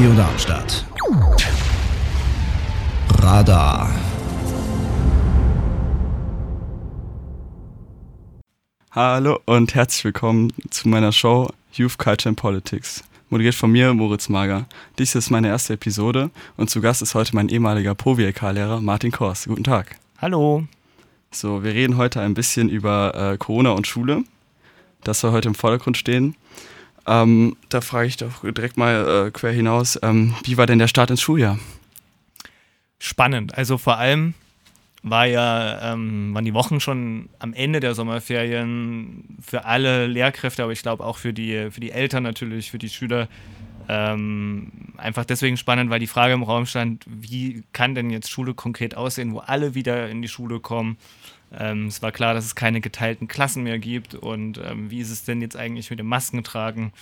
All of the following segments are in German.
Radio Darmstadt. Radar. Hallo und herzlich willkommen zu meiner Show Youth Culture and Politics. Moderiert von mir, Moritz Mager. Dies ist meine erste Episode und zu Gast ist heute mein ehemaliger ProWLK-Lehrer Martin Kors. Guten Tag. Hallo. So, wir reden heute ein bisschen über äh, Corona und Schule. Das soll heute im Vordergrund stehen. Ähm, da frage ich doch direkt mal äh, quer hinaus, ähm, wie war denn der Start ins Schuljahr? Spannend. Also vor allem war ja, ähm, waren die Wochen schon am Ende der Sommerferien für alle Lehrkräfte, aber ich glaube auch für die, für die Eltern natürlich, für die Schüler ähm, einfach deswegen spannend, weil die Frage im Raum stand, wie kann denn jetzt Schule konkret aussehen, wo alle wieder in die Schule kommen. Ähm, es war klar, dass es keine geteilten Klassen mehr gibt und ähm, wie ist es denn jetzt eigentlich mit dem Maskentragen?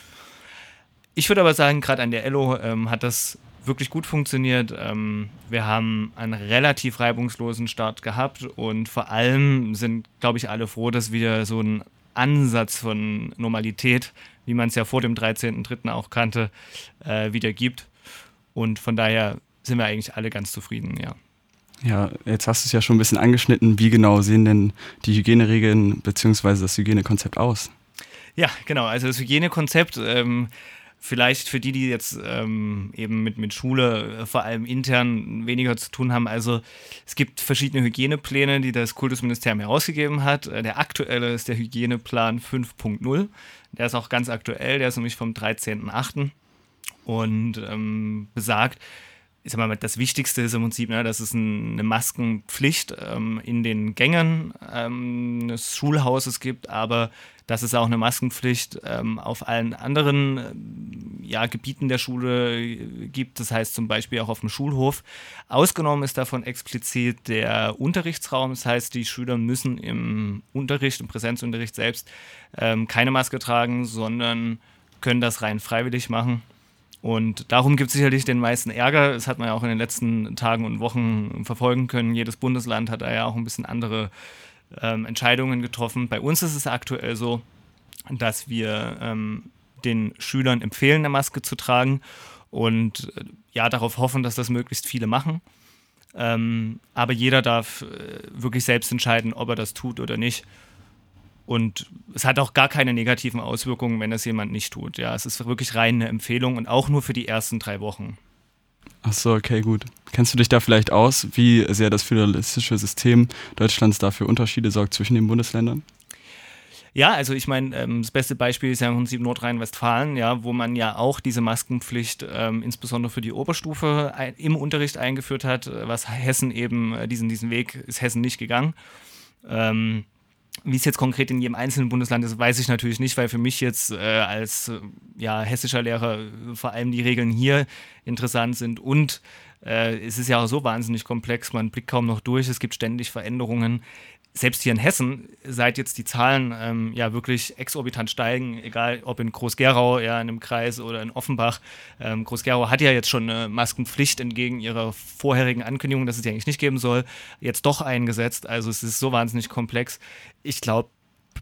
Ich würde aber sagen, gerade an der Ello ähm, hat das wirklich gut funktioniert. Ähm, wir haben einen relativ reibungslosen Start gehabt und vor allem sind, glaube ich, alle froh, dass wieder so ein Ansatz von Normalität, wie man es ja vor dem 13.03. auch kannte, äh, wieder gibt. Und von daher sind wir eigentlich alle ganz zufrieden, ja. Ja, jetzt hast du es ja schon ein bisschen angeschnitten. Wie genau sehen denn die Hygieneregeln bzw. das Hygienekonzept aus? Ja, genau. Also das Hygienekonzept ähm, Vielleicht für die, die jetzt ähm, eben mit, mit Schule äh, vor allem intern weniger zu tun haben. Also es gibt verschiedene Hygienepläne, die das Kultusministerium herausgegeben hat. Äh, der aktuelle ist der Hygieneplan 5.0. Der ist auch ganz aktuell, der ist nämlich vom 13.8. und ähm, besagt, ich sag mal, das Wichtigste ist im Prinzip, ne, dass es ein, eine Maskenpflicht ähm, in den Gängen ähm, des Schulhauses gibt, aber dass es auch eine Maskenpflicht ähm, auf allen anderen äh, ja, Gebieten der Schule gibt, das heißt zum Beispiel auch auf dem Schulhof. Ausgenommen ist davon explizit der Unterrichtsraum, das heißt, die Schüler müssen im Unterricht, im Präsenzunterricht selbst ähm, keine Maske tragen, sondern können das rein freiwillig machen. Und darum gibt es sicherlich den meisten Ärger. Das hat man ja auch in den letzten Tagen und Wochen verfolgen können. Jedes Bundesland hat da ja auch ein bisschen andere ähm, Entscheidungen getroffen. Bei uns ist es aktuell so, dass wir ähm, den Schülern empfehlen, eine Maske zu tragen und äh, ja darauf hoffen, dass das möglichst viele machen. Ähm, aber jeder darf äh, wirklich selbst entscheiden, ob er das tut oder nicht. Und es hat auch gar keine negativen Auswirkungen, wenn das jemand nicht tut. Ja, es ist wirklich rein eine Empfehlung und auch nur für die ersten drei Wochen. Ach so, okay, gut. Kennst du dich da vielleicht aus, wie sehr das föderalistische System Deutschlands dafür Unterschiede sorgt zwischen den Bundesländern? Ja, also ich meine, ähm, das beste Beispiel ist ja im Prinzip Nordrhein-Westfalen, ja, wo man ja auch diese Maskenpflicht ähm, insbesondere für die Oberstufe ein, im Unterricht eingeführt hat, was Hessen eben, äh, diesen, diesen Weg ist Hessen nicht gegangen. Ähm, wie es jetzt konkret in jedem einzelnen Bundesland ist, weiß ich natürlich nicht, weil für mich jetzt äh, als äh, ja, hessischer Lehrer vor allem die Regeln hier interessant sind und äh, es ist ja auch so wahnsinnig komplex, man blickt kaum noch durch, es gibt ständig Veränderungen selbst hier in Hessen, seit jetzt die Zahlen ähm, ja wirklich exorbitant steigen, egal ob in Groß-Gerau, ja, in einem Kreis oder in Offenbach. Ähm, Groß-Gerau hat ja jetzt schon eine Maskenpflicht entgegen ihrer vorherigen Ankündigung, dass es die eigentlich nicht geben soll, jetzt doch eingesetzt. Also es ist so wahnsinnig komplex. Ich glaube,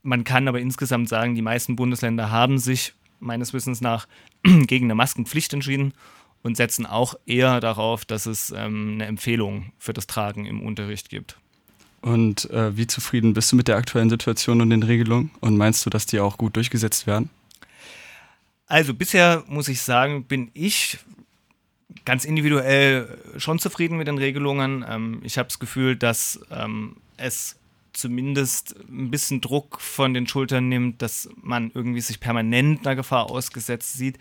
man kann aber insgesamt sagen, die meisten Bundesländer haben sich meines Wissens nach gegen eine Maskenpflicht entschieden und setzen auch eher darauf, dass es ähm, eine Empfehlung für das Tragen im Unterricht gibt. Und äh, wie zufrieden bist du mit der aktuellen Situation und den Regelungen? Und meinst du, dass die auch gut durchgesetzt werden? Also bisher muss ich sagen, bin ich ganz individuell schon zufrieden mit den Regelungen. Ähm, ich habe das Gefühl, dass ähm, es zumindest ein bisschen Druck von den Schultern nimmt, dass man irgendwie sich permanent einer Gefahr ausgesetzt sieht.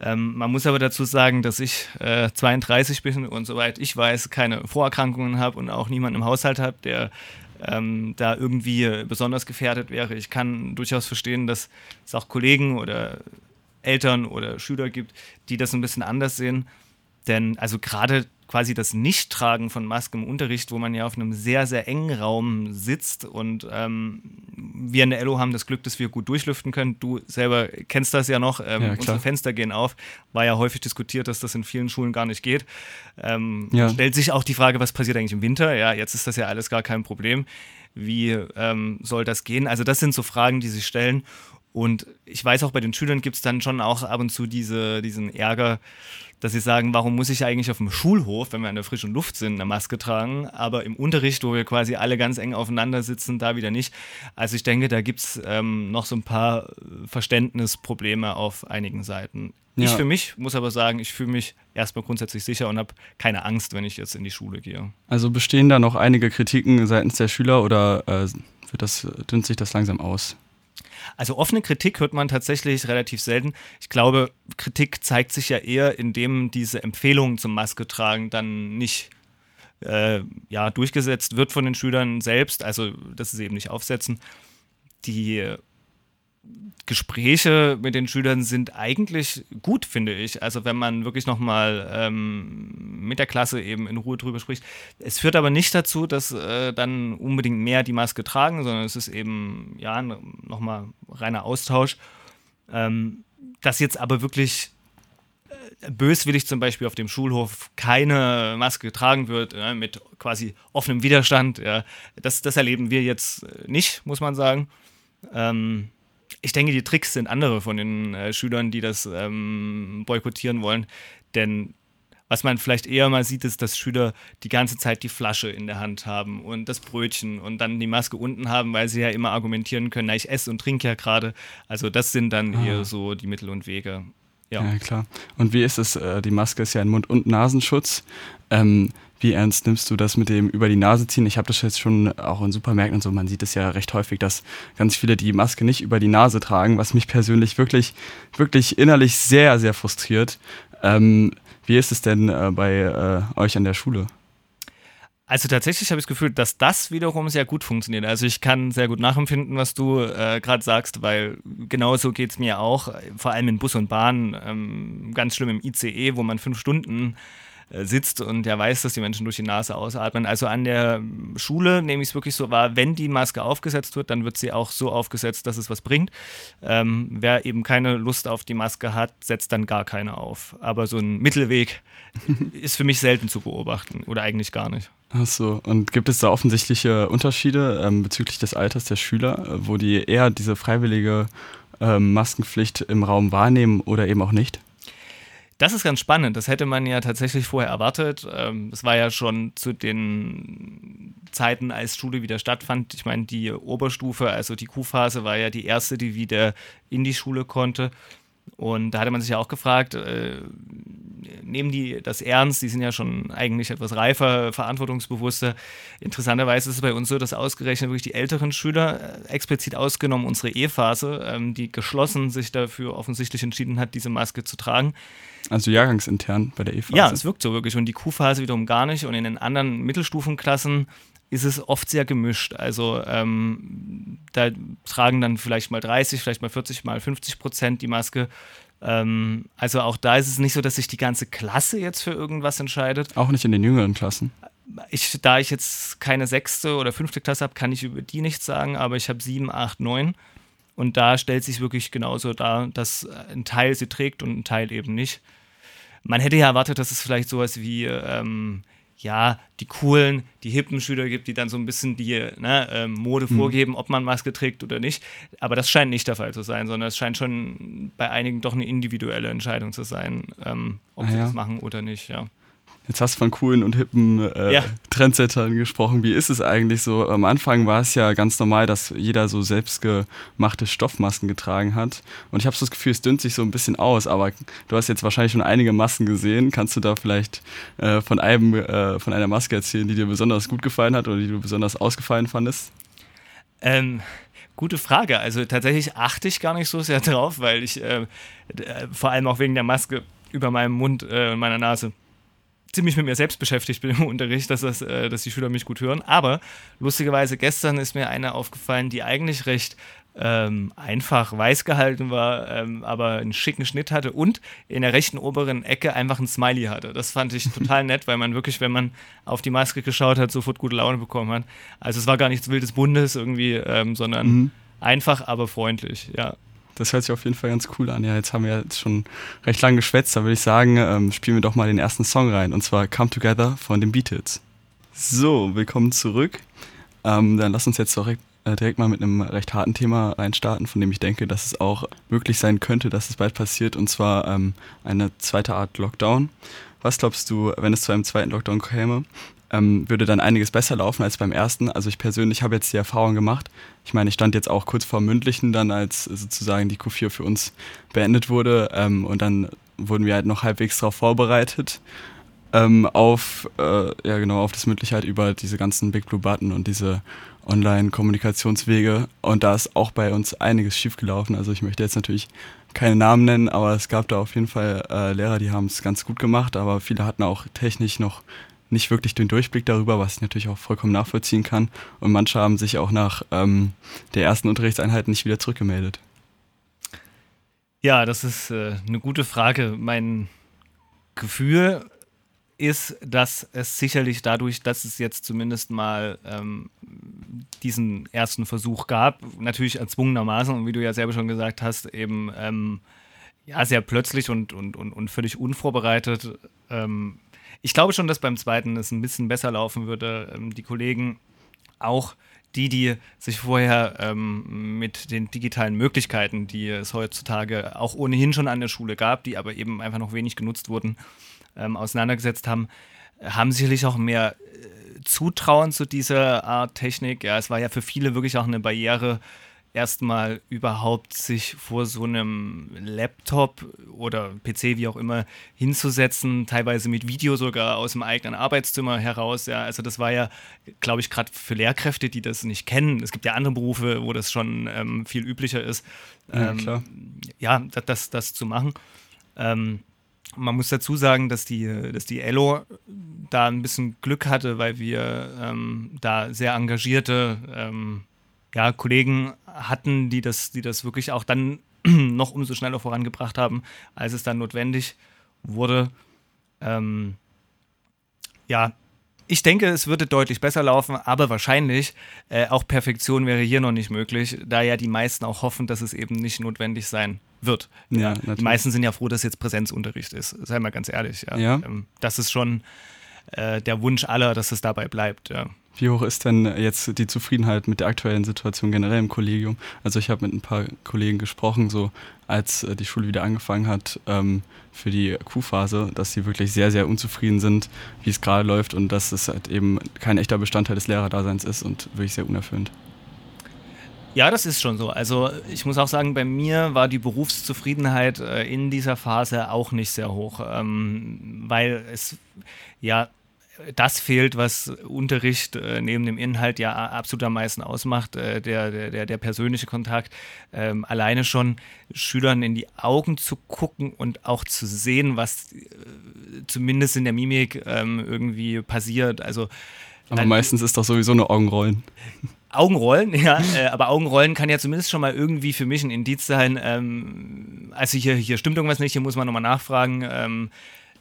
Ähm, man muss aber dazu sagen, dass ich äh, 32 bin und soweit ich weiß, keine Vorerkrankungen habe und auch niemanden im Haushalt habe, der ähm, da irgendwie besonders gefährdet wäre. Ich kann durchaus verstehen, dass es auch Kollegen oder Eltern oder Schüler gibt, die das ein bisschen anders sehen. Denn also gerade quasi das Nichttragen von Masken im Unterricht, wo man ja auf einem sehr, sehr engen Raum sitzt und ähm, wir in der LO haben das Glück, dass wir gut durchlüften können. Du selber kennst das ja noch. Ähm, ja, unsere Fenster gehen auf. War ja häufig diskutiert, dass das in vielen Schulen gar nicht geht. Ähm, ja. Stellt sich auch die Frage, was passiert eigentlich im Winter? Ja, jetzt ist das ja alles gar kein Problem. Wie ähm, soll das gehen? Also das sind so Fragen, die sich stellen. Und ich weiß auch, bei den Schülern gibt es dann schon auch ab und zu diese, diesen Ärger, dass sie sagen, warum muss ich eigentlich auf dem Schulhof, wenn wir in der frischen Luft sind, eine Maske tragen, aber im Unterricht, wo wir quasi alle ganz eng aufeinander sitzen, da wieder nicht. Also ich denke, da gibt es ähm, noch so ein paar Verständnisprobleme auf einigen Seiten. Ja. Ich für mich muss aber sagen, ich fühle mich erstmal grundsätzlich sicher und habe keine Angst, wenn ich jetzt in die Schule gehe. Also bestehen da noch einige Kritiken seitens der Schüler oder äh, wird das, dünnt sich das langsam aus? Also offene Kritik hört man tatsächlich relativ selten. Ich glaube, Kritik zeigt sich ja eher, indem diese Empfehlung zum Maske tragen dann nicht äh, ja, durchgesetzt wird von den Schülern selbst, also dass sie eben nicht aufsetzen. Die Gespräche mit den Schülern sind eigentlich gut, finde ich. Also wenn man wirklich nochmal ähm, mit der Klasse eben in Ruhe drüber spricht. Es führt aber nicht dazu, dass äh, dann unbedingt mehr die Maske tragen, sondern es ist eben ja nochmal reiner Austausch. Ähm, dass jetzt aber wirklich äh, böswillig zum Beispiel auf dem Schulhof keine Maske getragen wird, ja, mit quasi offenem Widerstand, ja, das, das erleben wir jetzt äh, nicht, muss man sagen. Ähm, ich denke, die Tricks sind andere von den äh, Schülern, die das ähm, boykottieren wollen. Denn was man vielleicht eher mal sieht, ist, dass Schüler die ganze Zeit die Flasche in der Hand haben und das Brötchen und dann die Maske unten haben, weil sie ja immer argumentieren können, na, ich esse und trinke ja gerade. Also das sind dann ah. eher so die Mittel und Wege. Ja. ja, klar. Und wie ist es? Äh, die Maske ist ja ein Mund- und Nasenschutz. Ähm, wie ernst nimmst du das mit dem über die Nase ziehen? Ich habe das jetzt schon auch in Supermärkten und so, man sieht es ja recht häufig, dass ganz viele die Maske nicht über die Nase tragen, was mich persönlich wirklich, wirklich innerlich sehr, sehr frustriert. Ähm, wie ist es denn äh, bei äh, euch an der Schule? Also tatsächlich habe ich das Gefühl, dass das wiederum sehr gut funktioniert. Also ich kann sehr gut nachempfinden, was du äh, gerade sagst, weil genauso geht es mir auch, vor allem in Bus und Bahn, ähm, ganz schlimm im ICE, wo man fünf Stunden sitzt und der weiß, dass die Menschen durch die Nase ausatmen. Also an der Schule nehme ich es wirklich so wahr, wenn die Maske aufgesetzt wird, dann wird sie auch so aufgesetzt, dass es was bringt. Ähm, wer eben keine Lust auf die Maske hat, setzt dann gar keine auf. Aber so ein Mittelweg ist für mich selten zu beobachten oder eigentlich gar nicht. Ach so, und gibt es da offensichtliche Unterschiede ähm, bezüglich des Alters der Schüler, äh, wo die eher diese freiwillige ähm, Maskenpflicht im Raum wahrnehmen oder eben auch nicht? Das ist ganz spannend. Das hätte man ja tatsächlich vorher erwartet. Ähm, es war ja schon zu den Zeiten, als Schule wieder stattfand. Ich meine, die Oberstufe, also die Q-Phase, war ja die erste, die wieder in die Schule konnte. Und da hatte man sich ja auch gefragt, äh, nehmen die das ernst? Die sind ja schon eigentlich etwas reifer, verantwortungsbewusster. Interessanterweise ist es bei uns so, dass ausgerechnet wirklich die älteren Schüler, äh, explizit ausgenommen unsere E-Phase, ähm, die geschlossen sich dafür offensichtlich entschieden hat, diese Maske zu tragen. Also jahrgangsintern bei der E-Phase? Ja, es wirkt so wirklich. Und die Q-Phase wiederum gar nicht. Und in den anderen Mittelstufenklassen ist es oft sehr gemischt. Also ähm, da tragen dann vielleicht mal 30, vielleicht mal 40, mal 50 Prozent die Maske. Ähm, also auch da ist es nicht so, dass sich die ganze Klasse jetzt für irgendwas entscheidet. Auch nicht in den jüngeren Klassen. Ich, da ich jetzt keine sechste oder fünfte Klasse habe, kann ich über die nichts sagen, aber ich habe sieben, acht, neun. Und da stellt sich wirklich genauso dar, dass ein Teil sie trägt und ein Teil eben nicht. Man hätte ja erwartet, dass es vielleicht sowas wie ähm, ja, die coolen, die hippen Schüler gibt, die dann so ein bisschen die ne, ähm, Mode mhm. vorgeben, ob man Maske trägt oder nicht. Aber das scheint nicht der Fall zu sein, sondern es scheint schon bei einigen doch eine individuelle Entscheidung zu sein, ähm, ob ah, sie ja. das machen oder nicht, ja. Jetzt hast du von coolen und hippen äh, ja. Trendsettern gesprochen. Wie ist es eigentlich so? Am Anfang war es ja ganz normal, dass jeder so selbstgemachte Stoffmasken getragen hat. Und ich habe so das Gefühl, es dünnt sich so ein bisschen aus. Aber du hast jetzt wahrscheinlich schon einige Masken gesehen. Kannst du da vielleicht äh, von, einem, äh, von einer Maske erzählen, die dir besonders gut gefallen hat oder die du besonders ausgefallen fandest? Ähm, gute Frage. Also tatsächlich achte ich gar nicht so sehr drauf, weil ich äh, vor allem auch wegen der Maske über meinem Mund äh, und meiner Nase ziemlich mit mir selbst beschäftigt bin im Unterricht, dass, das, äh, dass die Schüler mich gut hören. Aber lustigerweise gestern ist mir eine aufgefallen, die eigentlich recht ähm, einfach weiß gehalten war, ähm, aber einen schicken Schnitt hatte und in der rechten oberen Ecke einfach ein Smiley hatte. Das fand ich total nett, weil man wirklich, wenn man auf die Maske geschaut hat, sofort gute Laune bekommen hat. Also es war gar nichts wildes Bundes irgendwie, ähm, sondern mhm. einfach, aber freundlich, ja. Das hört sich auf jeden Fall ganz cool an. Ja, jetzt haben wir jetzt schon recht lange geschwätzt. Da würde ich sagen, ähm, spielen wir doch mal den ersten Song rein. Und zwar Come Together von den Beatles. So, willkommen zurück. Ähm, dann lass uns jetzt direkt, äh, direkt mal mit einem recht harten Thema reinstarten, von dem ich denke, dass es auch möglich sein könnte, dass es bald passiert, und zwar ähm, eine zweite Art Lockdown. Was glaubst du, wenn es zu einem zweiten Lockdown käme? Ähm, würde dann einiges besser laufen als beim ersten. Also ich persönlich habe jetzt die Erfahrung gemacht. Ich meine, ich stand jetzt auch kurz vor mündlichen, dann als sozusagen die Q4 für uns beendet wurde ähm, und dann wurden wir halt noch halbwegs darauf vorbereitet ähm, auf äh, ja genau auf das mündliche halt über diese ganzen Big Blue Button und diese Online-Kommunikationswege und da ist auch bei uns einiges schiefgelaufen. Also ich möchte jetzt natürlich keine Namen nennen, aber es gab da auf jeden Fall äh, Lehrer, die haben es ganz gut gemacht, aber viele hatten auch technisch noch nicht wirklich den Durchblick darüber, was ich natürlich auch vollkommen nachvollziehen kann. Und manche haben sich auch nach ähm, der ersten Unterrichtseinheit nicht wieder zurückgemeldet. Ja, das ist äh, eine gute Frage. Mein Gefühl ist, dass es sicherlich dadurch, dass es jetzt zumindest mal ähm, diesen ersten Versuch gab, natürlich erzwungenermaßen und wie du ja selber schon gesagt hast, eben ähm, ja sehr plötzlich und, und, und, und völlig unvorbereitet ähm, ich glaube schon, dass beim zweiten es ein bisschen besser laufen würde. Ähm, die Kollegen, auch die, die sich vorher ähm, mit den digitalen Möglichkeiten, die es heutzutage auch ohnehin schon an der Schule gab, die aber eben einfach noch wenig genutzt wurden, ähm, auseinandergesetzt haben, haben sicherlich auch mehr äh, Zutrauen zu dieser Art Technik. Ja, es war ja für viele wirklich auch eine Barriere, erstmal überhaupt sich vor so einem Laptop oder PC, wie auch immer, hinzusetzen, teilweise mit Video sogar aus dem eigenen Arbeitszimmer heraus. Ja, also das war ja, glaube ich, gerade für Lehrkräfte, die das nicht kennen. Es gibt ja andere Berufe, wo das schon ähm, viel üblicher ist, ähm, ja, ja, das, das zu machen. Ähm, man muss dazu sagen, dass die, dass die Ello da ein bisschen Glück hatte, weil wir ähm, da sehr engagierte ähm, ja, Kollegen hatten, die das, die das wirklich auch dann noch umso schneller vorangebracht haben, als es dann notwendig wurde. Ähm, ja, ich denke, es würde deutlich besser laufen, aber wahrscheinlich äh, auch Perfektion wäre hier noch nicht möglich, da ja die meisten auch hoffen, dass es eben nicht notwendig sein wird. Ja, ja die meisten sind ja froh, dass jetzt Präsenzunterricht ist, sei mal ganz ehrlich. Ja. ja. Ähm, das ist schon äh, der Wunsch aller, dass es dabei bleibt. Ja. Wie hoch ist denn jetzt die Zufriedenheit mit der aktuellen Situation generell im Kollegium? Also ich habe mit ein paar Kollegen gesprochen, so als äh, die Schule wieder angefangen hat ähm, für die Q-Phase, dass sie wirklich sehr, sehr unzufrieden sind, wie es gerade läuft und dass es halt eben kein echter Bestandteil des Lehrerdaseins ist und wirklich sehr unerfüllend. Ja, das ist schon so. Also ich muss auch sagen, bei mir war die Berufszufriedenheit äh, in dieser Phase auch nicht sehr hoch, ähm, weil es ja das fehlt, was Unterricht äh, neben dem Inhalt ja absolut am meisten ausmacht, äh, der, der, der persönliche Kontakt. Ähm, alleine schon Schülern in die Augen zu gucken und auch zu sehen, was äh, zumindest in der Mimik ähm, irgendwie passiert. Also, aber meistens ist doch sowieso nur Augenrollen. Augenrollen, ja, äh, aber Augenrollen kann ja zumindest schon mal irgendwie für mich ein Indiz sein. Ähm, also hier, hier stimmt irgendwas nicht, hier muss man nochmal nachfragen. Ähm,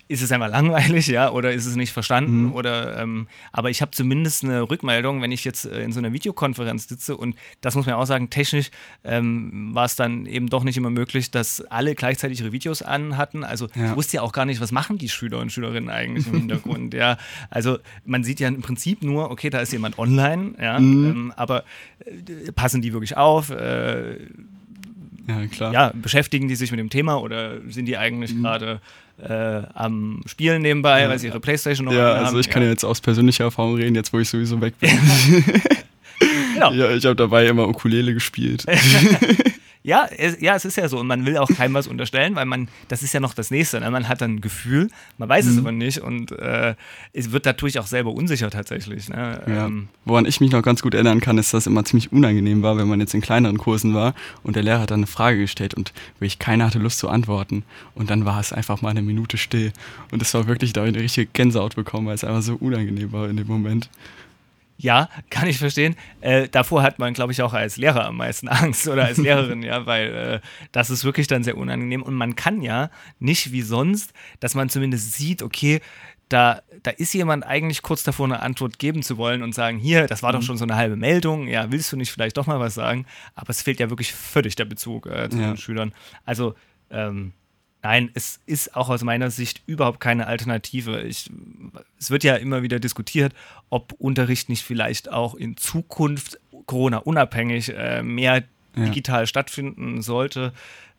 ist es einfach langweilig, ja, oder ist es nicht verstanden? Mhm. Oder ähm, aber ich habe zumindest eine Rückmeldung, wenn ich jetzt äh, in so einer Videokonferenz sitze und das muss man auch sagen, technisch ähm, war es dann eben doch nicht immer möglich, dass alle gleichzeitig ihre Videos an hatten. Also ja. ich wusste ja auch gar nicht, was machen die Schüler und Schülerinnen eigentlich im Hintergrund. ja, also man sieht ja im Prinzip nur, okay, da ist jemand online, ja, mhm. ähm, aber äh, passen die wirklich auf? Äh, ja, klar. Ja, beschäftigen die sich mit dem Thema oder sind die eigentlich mhm. gerade äh, am Spielen nebenbei, ja. weil sie ihre Playstation noch ja, haben? Also ich kann ja. jetzt aus persönlicher Erfahrung reden, jetzt wo ich sowieso weg bin. genau. Ja, ich habe dabei immer Ukulele gespielt. Ja, es, ja, es ist ja so. Und man will auch keinem was unterstellen, weil man, das ist ja noch das Nächste. Ne? Man hat dann ein Gefühl, man weiß mhm. es aber nicht und äh, es wird dadurch auch selber unsicher tatsächlich. Ne? Ja. Ähm, Woran ich mich noch ganz gut erinnern kann, ist, dass es immer ziemlich unangenehm war, wenn man jetzt in kleineren Kursen war und der Lehrer hat dann eine Frage gestellt und wirklich keiner hatte Lust zu antworten. Und dann war es einfach mal eine Minute still. Und es war wirklich, da habe ich eine richtige Gänsehaut bekommen, weil es einfach so unangenehm war in dem Moment. Ja, kann ich verstehen. Äh, davor hat man, glaube ich, auch als Lehrer am meisten Angst oder als Lehrerin, ja, weil äh, das ist wirklich dann sehr unangenehm. Und man kann ja nicht wie sonst, dass man zumindest sieht, okay, da, da ist jemand eigentlich kurz davor, eine Antwort geben zu wollen und sagen, hier, das war doch mhm. schon so eine halbe Meldung, ja, willst du nicht vielleicht doch mal was sagen? Aber es fehlt ja wirklich völlig der Bezug äh, zu ja. den Schülern. Also, ähm, Nein, es ist auch aus meiner Sicht überhaupt keine Alternative. Ich, es wird ja immer wieder diskutiert, ob Unterricht nicht vielleicht auch in Zukunft Corona-unabhängig äh, mehr ja. digital stattfinden sollte.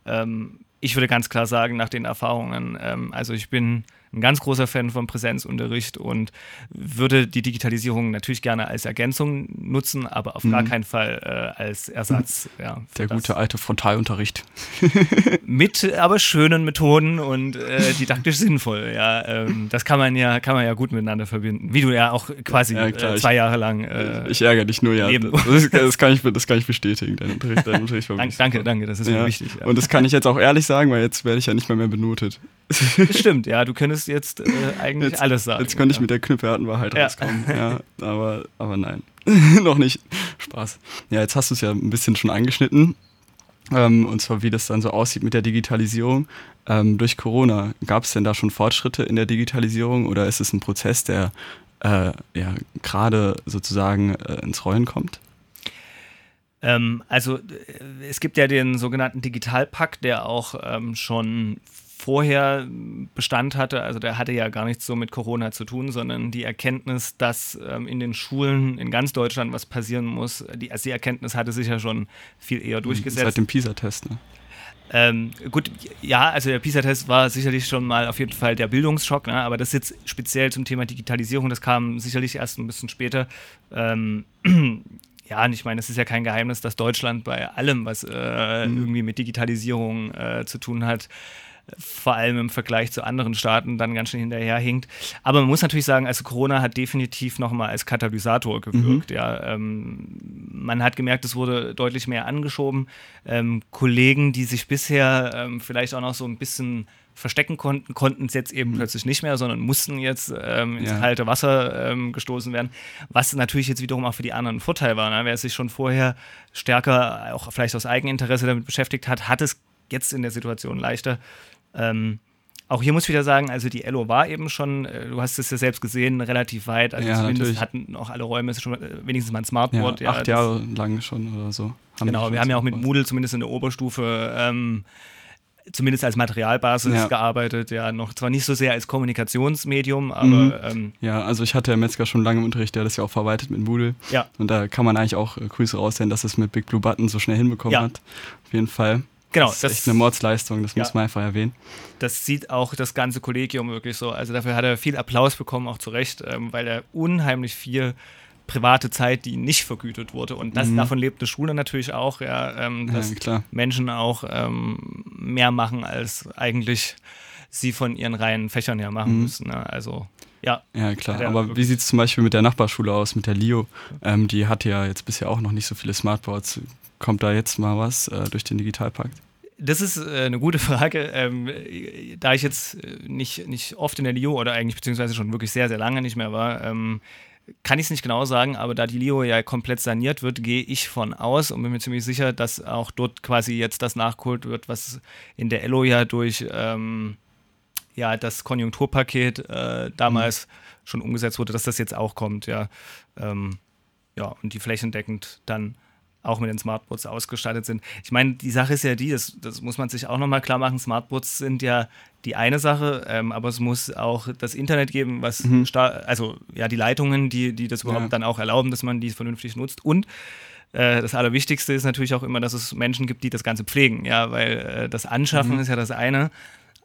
Ähm, ich würde ganz klar sagen, nach den Erfahrungen, ähm, also ich bin ein ganz großer Fan von Präsenzunterricht und würde die Digitalisierung natürlich gerne als Ergänzung nutzen, aber auf mhm. gar keinen Fall äh, als Ersatz. Ja, Der das. gute alte Frontalunterricht. Mit aber schönen Methoden und äh, didaktisch sinnvoll. Ja, ähm, das kann man ja, kann man ja gut miteinander verbinden. Wie du ja auch quasi ja, klar, äh, zwei Jahre lang. Äh, ich ärgere dich nur, ja. Das, das, kann ich, das kann ich bestätigen. Dein Unterricht, dein Unterricht danke, danke, danke, das ist ja. mir wichtig. Ja. Und das kann ich jetzt auch ehrlich sagen, weil jetzt werde ich ja nicht mehr, mehr benotet. Stimmt, ja, du könntest jetzt äh, eigentlich jetzt, alles sagen. Jetzt könnte ich mit der knüppelharten Wahrheit ja. rauskommen. Ja, aber, aber nein, noch nicht. Spaß. Ja, jetzt hast du es ja ein bisschen schon angeschnitten. Ähm, und zwar, wie das dann so aussieht mit der Digitalisierung. Ähm, durch Corona, gab es denn da schon Fortschritte in der Digitalisierung oder ist es ein Prozess, der äh, ja, gerade sozusagen äh, ins Rollen kommt? Ähm, also äh, es gibt ja den sogenannten Digitalpakt, der auch ähm, schon vorher Bestand hatte. Also der hatte ja gar nichts so mit Corona zu tun, sondern die Erkenntnis, dass ähm, in den Schulen in ganz Deutschland was passieren muss, die, also die Erkenntnis hatte sich ja schon viel eher durchgesetzt. Seit dem PISA-Test, ne? Ähm, gut, ja, also der PISA-Test war sicherlich schon mal auf jeden Fall der Bildungsschock, ne? aber das jetzt speziell zum Thema Digitalisierung, das kam sicherlich erst ein bisschen später. Ähm, ja, und ich meine, es ist ja kein Geheimnis, dass Deutschland bei allem, was äh, mhm. irgendwie mit Digitalisierung äh, zu tun hat, vor allem im Vergleich zu anderen Staaten dann ganz schön hinterherhinkt. Aber man muss natürlich sagen, also Corona hat definitiv nochmal als Katalysator gewirkt. Mhm. Ja, ähm, man hat gemerkt, es wurde deutlich mehr angeschoben. Ähm, Kollegen, die sich bisher ähm, vielleicht auch noch so ein bisschen verstecken konnten, konnten es jetzt eben mhm. plötzlich nicht mehr, sondern mussten jetzt ähm, ins ja. kalte Wasser ähm, gestoßen werden. Was natürlich jetzt wiederum auch für die anderen ein Vorteil war. Ne? Wer sich schon vorher stärker, auch vielleicht aus Eigeninteresse damit beschäftigt hat, hat es jetzt in der Situation leichter. Ähm, auch hier muss ich wieder sagen, also die Elo war eben schon, äh, du hast es ja selbst gesehen, relativ weit. Also ja, zumindest natürlich. hatten auch alle Räume schon äh, wenigstens mal ein Smartboard. Ja, acht ja, Jahre lang schon oder so. genau, wir haben ja auch mit Moodle zumindest in der Oberstufe ähm, zumindest als Materialbasis ja. gearbeitet, ja, noch zwar nicht so sehr als Kommunikationsmedium, aber. Mhm. Ähm, ja, also ich hatte ja Metzger schon lange im Unterricht, der das ja auch verwaltet mit Moodle. Ja. Und da kann man eigentlich auch äh, Grüße raussehen, dass es mit Big Blue Button so schnell hinbekommen ja. hat. Auf jeden Fall. Genau, das ist das, echt eine Mordsleistung, das ja. muss man einfach erwähnen. Das sieht auch das ganze Kollegium wirklich so. Also dafür hat er viel Applaus bekommen, auch zu Recht, ähm, weil er unheimlich viel private Zeit, die nicht vergütet wurde. Und das, mhm. davon lebt eine Schule natürlich auch, ja, ähm, dass ja, Menschen auch ähm, mehr machen, als eigentlich sie von ihren reinen Fächern her machen mhm. müssen. Ne? Also ja. Ja, klar. Aber wie sieht es zum Beispiel mit der Nachbarschule aus, mit der Lio? Ähm, die hat ja jetzt bisher auch noch nicht so viele Smartboards. Kommt da jetzt mal was äh, durch den Digitalpakt? Das ist äh, eine gute Frage. Ähm, da ich jetzt äh, nicht, nicht oft in der Lio oder eigentlich beziehungsweise schon wirklich sehr, sehr lange nicht mehr war, ähm, kann ich es nicht genau sagen, aber da die Lio ja komplett saniert wird, gehe ich von aus und bin mir ziemlich sicher, dass auch dort quasi jetzt das nachgeholt wird, was in der Elo ja durch ähm, ja, das Konjunkturpaket äh, damals mhm. schon umgesetzt wurde, dass das jetzt auch kommt, ja. Ähm, ja, und die flächendeckend dann auch mit den Smartboards ausgestattet sind. Ich meine, die Sache ist ja die, das, das muss man sich auch nochmal klar machen, Smartboards sind ja die eine Sache, ähm, aber es muss auch das Internet geben, was, mhm. also ja, die Leitungen, die, die das überhaupt ja. dann auch erlauben, dass man die vernünftig nutzt und äh, das Allerwichtigste ist natürlich auch immer, dass es Menschen gibt, die das Ganze pflegen, ja, weil äh, das Anschaffen mhm. ist ja das eine,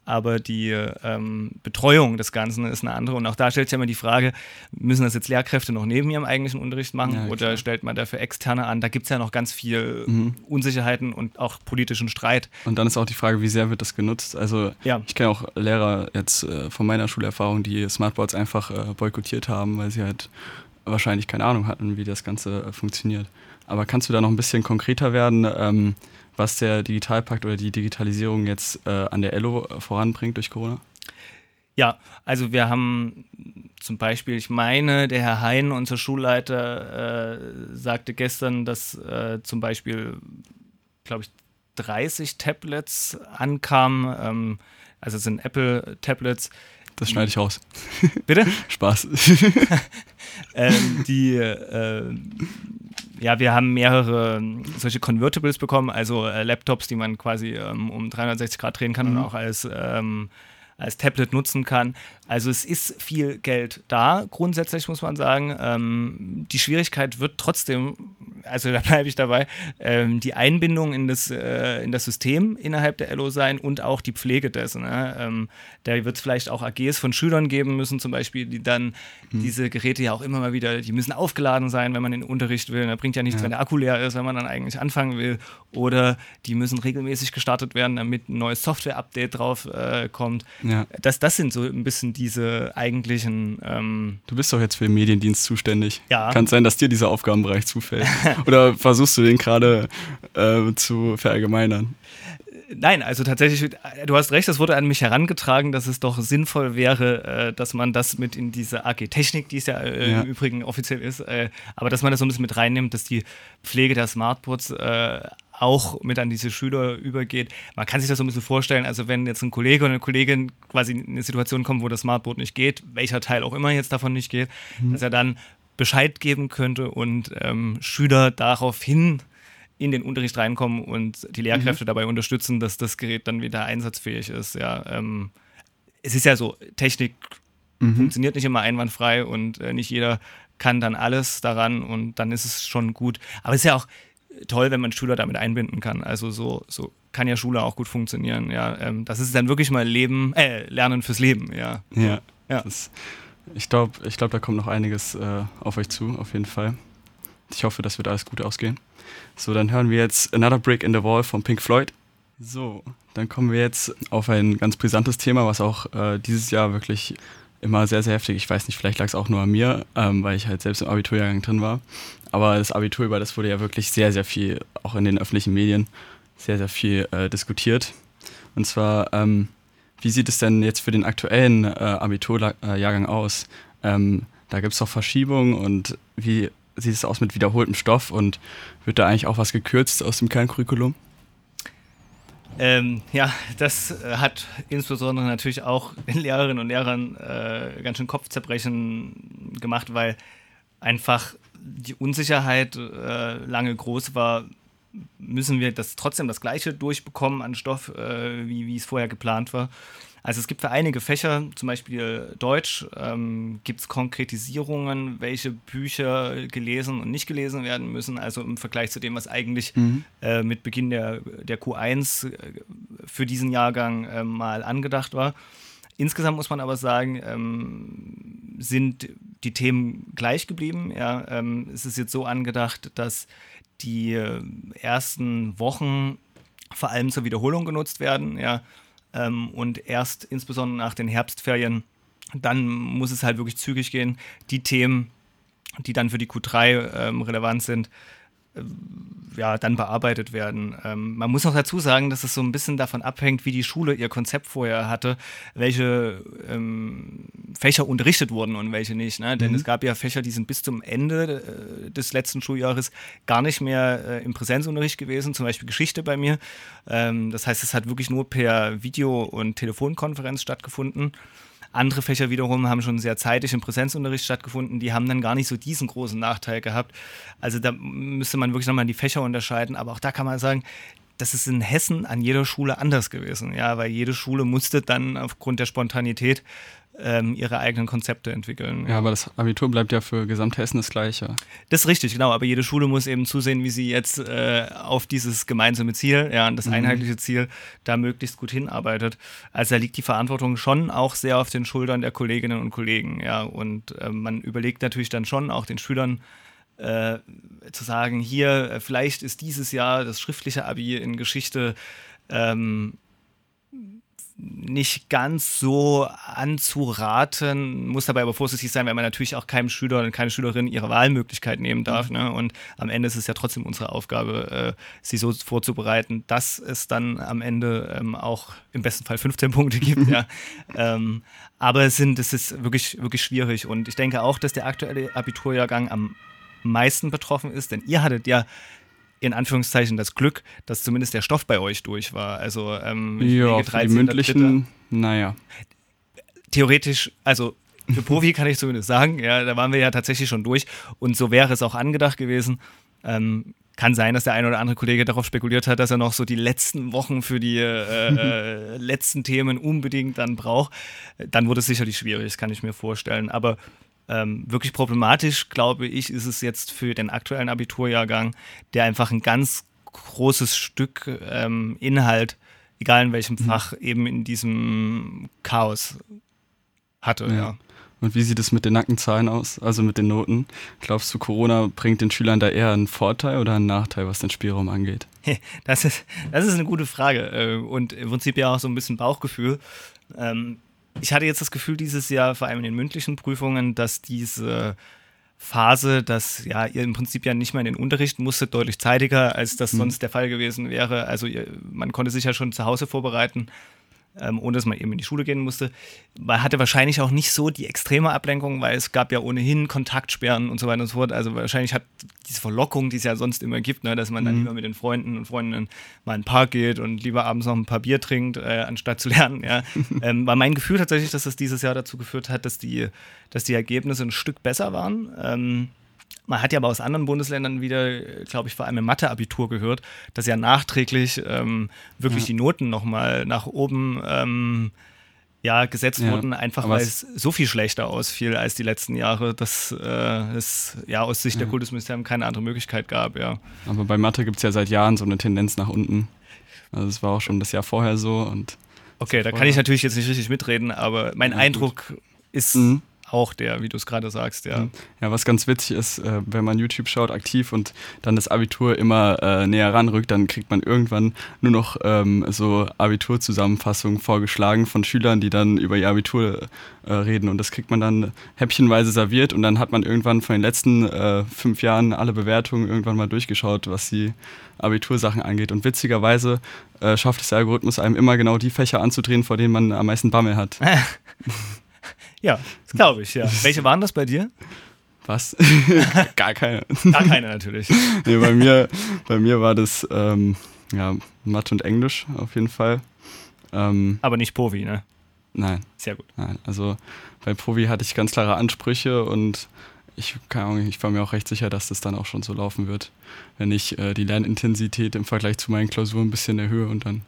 aber die ähm, Betreuung des Ganzen ist eine andere. Und auch da stellt sich ja immer die Frage, müssen das jetzt Lehrkräfte noch neben ihrem eigentlichen Unterricht machen ja, oder stellt man dafür Externe an? Da gibt es ja noch ganz viel mhm. Unsicherheiten und auch politischen Streit. Und dann ist auch die Frage, wie sehr wird das genutzt? Also ja. ich kenne auch Lehrer jetzt äh, von meiner Schulerfahrung, die Smartboards einfach äh, boykottiert haben, weil sie halt wahrscheinlich keine Ahnung hatten, wie das Ganze äh, funktioniert. Aber kannst du da noch ein bisschen konkreter werden? Ähm, was der Digitalpakt oder die Digitalisierung jetzt äh, an der ELO voranbringt durch Corona? Ja, also wir haben zum Beispiel, ich meine, der Herr Hein, unser Schulleiter, äh, sagte gestern, dass äh, zum Beispiel, glaube ich, 30 Tablets ankamen. Ähm, also es sind Apple-Tablets. Das schneide ich raus. Bitte? Spaß. ähm, die äh, ja, wir haben mehrere ähm, solche Convertibles bekommen, also äh, Laptops, die man quasi ähm, um 360 Grad drehen kann mhm. und auch als ähm, als Tablet nutzen kann. Also es ist viel Geld da, grundsätzlich muss man sagen. Ähm, die Schwierigkeit wird trotzdem, also da bleibe ich dabei, ähm, die Einbindung in das, äh, in das System innerhalb der LO sein und auch die Pflege dessen. Ne? Ähm, da wird es vielleicht auch AGs von Schülern geben müssen, zum Beispiel, die dann hm. diese Geräte ja auch immer mal wieder, die müssen aufgeladen sein, wenn man in den Unterricht will. Da bringt ja nichts, ja. wenn der Akku leer ist, wenn man dann eigentlich anfangen will. Oder die müssen regelmäßig gestartet werden, damit ein neues Software-Update drauf äh, kommt. Ja. Das, das sind so ein bisschen diese eigentlichen. Ähm du bist doch jetzt für den Mediendienst zuständig. Ja. Kann es sein, dass dir dieser Aufgabenbereich zufällt? Oder versuchst du den gerade äh, zu verallgemeinern? Nein, also tatsächlich, du hast recht, es wurde an mich herangetragen, dass es doch sinnvoll wäre, äh, dass man das mit in diese AG Technik, die es ja, äh, ja. im Übrigen offiziell ist, äh, aber dass man das so ein bisschen mit reinnimmt, dass die Pflege der Smartboards äh, auch mit an diese Schüler übergeht. Man kann sich das so ein bisschen vorstellen, also wenn jetzt ein Kollege oder eine Kollegin quasi in eine Situation kommt, wo das Smartboard nicht geht, welcher Teil auch immer jetzt davon nicht geht, mhm. dass er dann Bescheid geben könnte und ähm, Schüler daraufhin in den Unterricht reinkommen und die Lehrkräfte mhm. dabei unterstützen, dass das Gerät dann wieder einsatzfähig ist. Ja, ähm, es ist ja so, Technik mhm. funktioniert nicht immer einwandfrei und äh, nicht jeder kann dann alles daran und dann ist es schon gut. Aber es ist ja auch, toll, wenn man Schüler damit einbinden kann. Also so, so kann ja Schule auch gut funktionieren. Ja, ähm, das ist dann wirklich mal Leben, äh, Lernen fürs Leben. Ja, ja. ja. Das, ich glaube, ich glaub, da kommt noch einiges äh, auf euch zu, auf jeden Fall. Ich hoffe, das wird alles gut ausgehen. So, dann hören wir jetzt Another Brick in the Wall von Pink Floyd. So, dann kommen wir jetzt auf ein ganz brisantes Thema, was auch äh, dieses Jahr wirklich immer sehr, sehr heftig. Ich weiß nicht, vielleicht lag es auch nur an mir, ähm, weil ich halt selbst im Abiturjahrgang drin war. Aber das Abitur über, das wurde ja wirklich sehr, sehr viel, auch in den öffentlichen Medien, sehr, sehr viel äh, diskutiert. Und zwar, ähm, wie sieht es denn jetzt für den aktuellen äh, Abiturjahrgang aus? Ähm, da gibt es doch Verschiebungen und wie sieht es aus mit wiederholtem Stoff und wird da eigentlich auch was gekürzt aus dem Kerncurriculum? Ähm, ja, das äh, hat insbesondere natürlich auch den Lehrerinnen und Lehrern äh, ganz schön Kopfzerbrechen gemacht, weil einfach die Unsicherheit äh, lange groß war, müssen wir das trotzdem das gleiche durchbekommen an Stoff, äh, wie, wie es vorher geplant war. Also es gibt für einige Fächer, zum Beispiel Deutsch, ähm, gibt es Konkretisierungen, welche Bücher gelesen und nicht gelesen werden müssen. Also im Vergleich zu dem, was eigentlich mhm. äh, mit Beginn der, der Q1 äh, für diesen Jahrgang äh, mal angedacht war. Insgesamt muss man aber sagen, ähm, sind die Themen gleich geblieben. Ja, ähm, es ist jetzt so angedacht, dass die äh, ersten Wochen vor allem zur Wiederholung genutzt werden. Ja, ähm, und erst insbesondere nach den Herbstferien, dann muss es halt wirklich zügig gehen. Die Themen, die dann für die Q3 ähm, relevant sind, ja, dann bearbeitet werden. Ähm, man muss auch dazu sagen, dass es so ein bisschen davon abhängt, wie die Schule ihr Konzept vorher hatte, welche ähm, Fächer unterrichtet wurden und welche nicht. Ne? Denn mhm. es gab ja Fächer, die sind bis zum Ende äh, des letzten Schuljahres gar nicht mehr äh, im Präsenzunterricht gewesen, zum Beispiel Geschichte bei mir. Ähm, das heißt, es hat wirklich nur per Video- und Telefonkonferenz stattgefunden. Andere Fächer wiederum haben schon sehr zeitig im Präsenzunterricht stattgefunden. Die haben dann gar nicht so diesen großen Nachteil gehabt. Also da müsste man wirklich nochmal die Fächer unterscheiden. Aber auch da kann man sagen, das ist in Hessen an jeder Schule anders gewesen. Ja, weil jede Schule musste dann aufgrund der Spontanität ähm, ihre eigenen Konzepte entwickeln. Ja, aber das Abitur bleibt ja für Gesamthessen das gleiche. Das ist richtig, genau. Aber jede Schule muss eben zusehen, wie sie jetzt äh, auf dieses gemeinsame Ziel, ja, das mhm. einheitliche Ziel, da möglichst gut hinarbeitet. Also da liegt die Verantwortung schon auch sehr auf den Schultern der Kolleginnen und Kollegen, ja. Und äh, man überlegt natürlich dann schon auch den Schülern, äh, zu sagen, hier, äh, vielleicht ist dieses Jahr das schriftliche Abi in Geschichte ähm, nicht ganz so anzuraten, muss dabei aber vorsichtig sein, weil man natürlich auch keinem Schüler und keine Schülerin ihre Wahlmöglichkeit nehmen darf. Mhm. Ne? Und am Ende ist es ja trotzdem unsere Aufgabe, äh, sie so vorzubereiten, dass es dann am Ende ähm, auch im besten Fall 15 Punkte gibt. ja. ähm, aber es, sind, es ist wirklich, wirklich schwierig. Und ich denke auch, dass der aktuelle Abiturjahrgang am meisten betroffen ist, denn ihr hattet ja in Anführungszeichen das Glück, dass zumindest der Stoff bei euch durch war. Also ähm, ja, für die mündlichen, naja. Theoretisch, also für Profi kann ich zumindest sagen, ja, da waren wir ja tatsächlich schon durch und so wäre es auch angedacht gewesen. Ähm, kann sein, dass der ein oder andere Kollege darauf spekuliert hat, dass er noch so die letzten Wochen für die äh, äh, letzten Themen unbedingt dann braucht. Dann wurde es sicherlich schwierig, das kann ich mir vorstellen. Aber ähm, wirklich problematisch, glaube ich, ist es jetzt für den aktuellen Abiturjahrgang, der einfach ein ganz großes Stück ähm, Inhalt, egal in welchem mhm. Fach, eben in diesem Chaos hatte. Ja. ja. Und wie sieht es mit den Nackenzahlen aus, also mit den Noten? Glaubst du, Corona bringt den Schülern da eher einen Vorteil oder einen Nachteil, was den Spielraum angeht? Das ist, das ist eine gute Frage äh, und im Prinzip ja auch so ein bisschen Bauchgefühl. Ähm, ich hatte jetzt das Gefühl dieses Jahr, vor allem in den mündlichen Prüfungen, dass diese Phase, dass ja, ihr im Prinzip ja nicht mehr in den Unterricht musstet, deutlich zeitiger, als das mhm. sonst der Fall gewesen wäre. Also ihr, man konnte sich ja schon zu Hause vorbereiten ähm, ohne dass man eben in die Schule gehen musste. Man hatte wahrscheinlich auch nicht so die extreme Ablenkung, weil es gab ja ohnehin Kontaktsperren und so weiter und so fort. Also wahrscheinlich hat diese Verlockung, die es ja sonst immer gibt, ne, dass man dann mhm. lieber mit den Freunden und Freundinnen mal in den Park geht und lieber abends noch ein paar Bier trinkt, äh, anstatt zu lernen. Ja. ähm, war mein Gefühl tatsächlich, dass das dieses Jahr dazu geführt hat, dass die, dass die Ergebnisse ein Stück besser waren. Ähm, man hat ja aber aus anderen Bundesländern wieder, glaube ich, vor allem im Mathe-Abitur gehört, dass ja nachträglich ähm, wirklich ja. die Noten nochmal nach oben ähm, ja, gesetzt ja, wurden, einfach weil es so viel schlechter ausfiel als die letzten Jahre, dass äh, es ja aus Sicht ja. der Kultusministerium keine andere Möglichkeit gab, ja. Aber bei Mathe gibt es ja seit Jahren so eine Tendenz nach unten. Also es war auch schon das Jahr vorher so und Okay, da kann ich natürlich jetzt nicht richtig mitreden, aber mein Eindruck gut. ist, mhm auch der, wie du es gerade sagst, ja. Ja, was ganz witzig ist, äh, wenn man YouTube schaut, aktiv und dann das Abitur immer äh, näher ranrückt, dann kriegt man irgendwann nur noch ähm, so Abiturzusammenfassungen vorgeschlagen von Schülern, die dann über ihr Abitur äh, reden und das kriegt man dann häppchenweise serviert und dann hat man irgendwann von den letzten äh, fünf Jahren alle Bewertungen irgendwann mal durchgeschaut, was die Abitursachen angeht und witzigerweise äh, schafft es der Algorithmus einem immer genau die Fächer anzudrehen, vor denen man am meisten Bammel hat. Ja, das glaube ich, ja. Welche waren das bei dir? Was? Gar keine. Gar keine natürlich. nee, bei mir, bei mir war das ähm, ja, Mathe und Englisch auf jeden Fall. Ähm, Aber nicht Povi, ne? Nein. Sehr gut. Nein, also bei Povi hatte ich ganz klare Ansprüche und ich, Ahnung, ich war mir auch recht sicher, dass das dann auch schon so laufen wird, wenn ich äh, die Lernintensität im Vergleich zu meinen Klausuren ein bisschen erhöhe und dann